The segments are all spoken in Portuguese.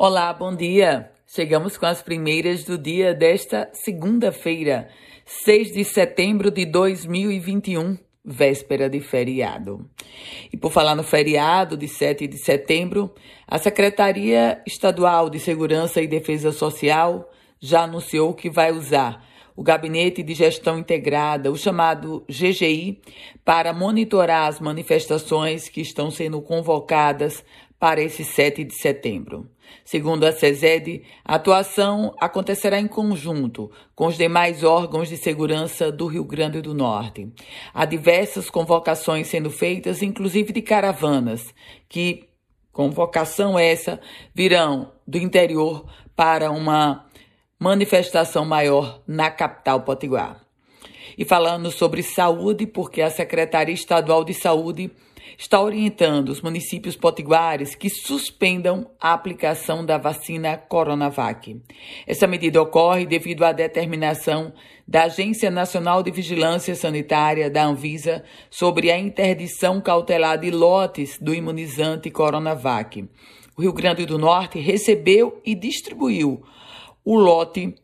Olá, bom dia! Chegamos com as primeiras do dia desta segunda-feira, 6 de setembro de 2021, véspera de feriado. E por falar no feriado de 7 de setembro, a Secretaria Estadual de Segurança e Defesa Social já anunciou que vai usar o Gabinete de Gestão Integrada, o chamado GGI, para monitorar as manifestações que estão sendo convocadas para esse 7 de setembro. Segundo a SESED, a atuação acontecerá em conjunto com os demais órgãos de segurança do Rio Grande do Norte. Há diversas convocações sendo feitas, inclusive de caravanas, que, convocação essa, virão do interior para uma manifestação maior na capital potiguar. E falando sobre saúde, porque a Secretaria Estadual de Saúde está orientando os municípios potiguares que suspendam a aplicação da vacina Coronavac. Essa medida ocorre devido à determinação da Agência Nacional de Vigilância Sanitária, da Anvisa, sobre a interdição cautelar de lotes do imunizante Coronavac. O Rio Grande do Norte recebeu e distribuiu o lote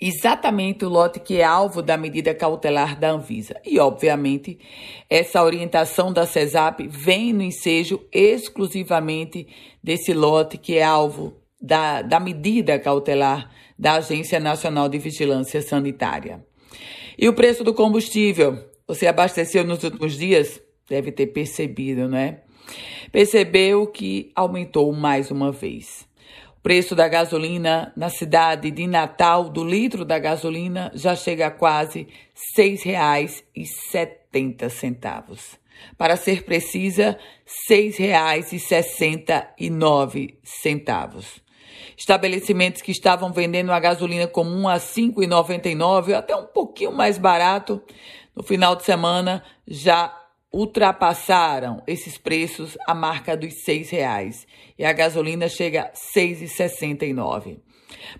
exatamente o lote que é alvo da medida cautelar da Anvisa. E, obviamente, essa orientação da CESAP vem no ensejo exclusivamente desse lote que é alvo da, da medida cautelar da Agência Nacional de Vigilância Sanitária. E o preço do combustível? Você abasteceu nos últimos dias? Deve ter percebido, né? Percebeu que aumentou mais uma vez. Preço da gasolina na cidade de Natal, do litro da gasolina, já chega a quase R$ 6,70. Para ser precisa, R$ 6,69. Estabelecimentos que estavam vendendo a gasolina comum a R$ 5,99, até um pouquinho mais barato, no final de semana já ultrapassaram esses preços a marca dos seis reais e a gasolina chega a 6,69.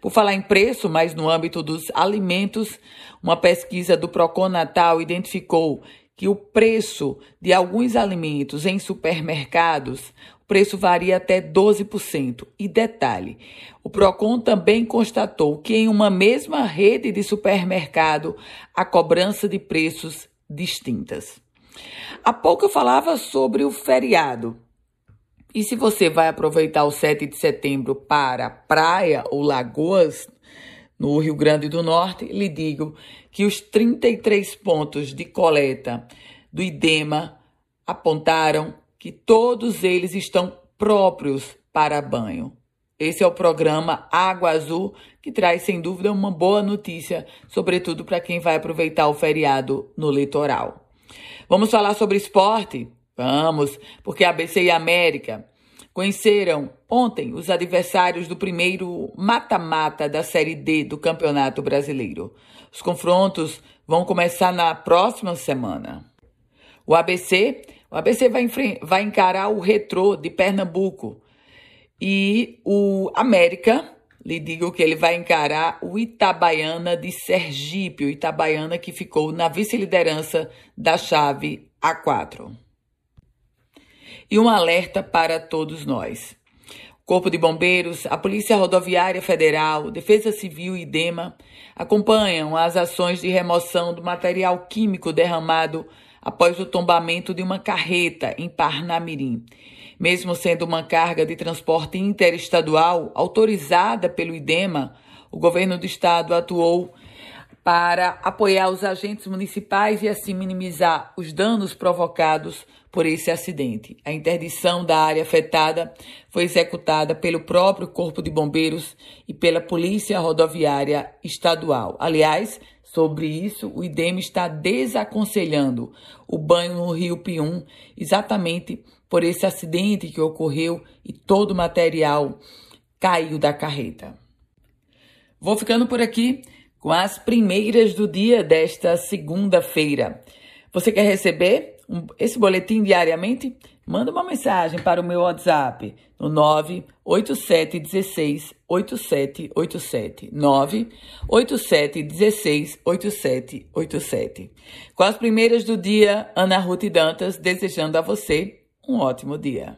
Por falar em preço, mas no âmbito dos alimentos, uma pesquisa do Procon Natal identificou que o preço de alguns alimentos em supermercados, o preço varia até 12%. E detalhe, o Procon também constatou que em uma mesma rede de supermercado há cobrança de preços distintas. Há pouco eu falava sobre o feriado. E se você vai aproveitar o 7 de setembro para praia ou lagoas no Rio Grande do Norte, lhe digo que os 33 pontos de coleta do IDEMA apontaram que todos eles estão próprios para banho. Esse é o programa Água Azul, que traz sem dúvida uma boa notícia, sobretudo para quem vai aproveitar o feriado no litoral. Vamos falar sobre esporte? Vamos, porque a ABC e a América conheceram ontem os adversários do primeiro mata-mata da Série D do Campeonato Brasileiro. Os confrontos vão começar na próxima semana. O ABC, o ABC vai, vai encarar o Retrô de Pernambuco e o América lhe digo que ele vai encarar o Itabaiana de Sergipe, o Itabaiana que ficou na vice-liderança da chave A4. E um alerta para todos nós. Corpo de Bombeiros, a Polícia Rodoviária Federal, Defesa Civil e DEMA acompanham as ações de remoção do material químico derramado após o tombamento de uma carreta em Parnamirim. Mesmo sendo uma carga de transporte interestadual autorizada pelo IDEMA, o governo do estado atuou para apoiar os agentes municipais e assim minimizar os danos provocados por esse acidente. A interdição da área afetada foi executada pelo próprio Corpo de Bombeiros e pela Polícia Rodoviária Estadual. Aliás, Sobre isso, o IDEM está desaconselhando o banho no Rio Pium, exatamente por esse acidente que ocorreu e todo o material caiu da carreta. Vou ficando por aqui com as primeiras do dia desta segunda-feira. Você quer receber esse boletim diariamente? Manda uma mensagem para o meu WhatsApp no 98716 8787 98716 8787. Com as primeiras do dia, Ana Ruth Dantas desejando a você um ótimo dia.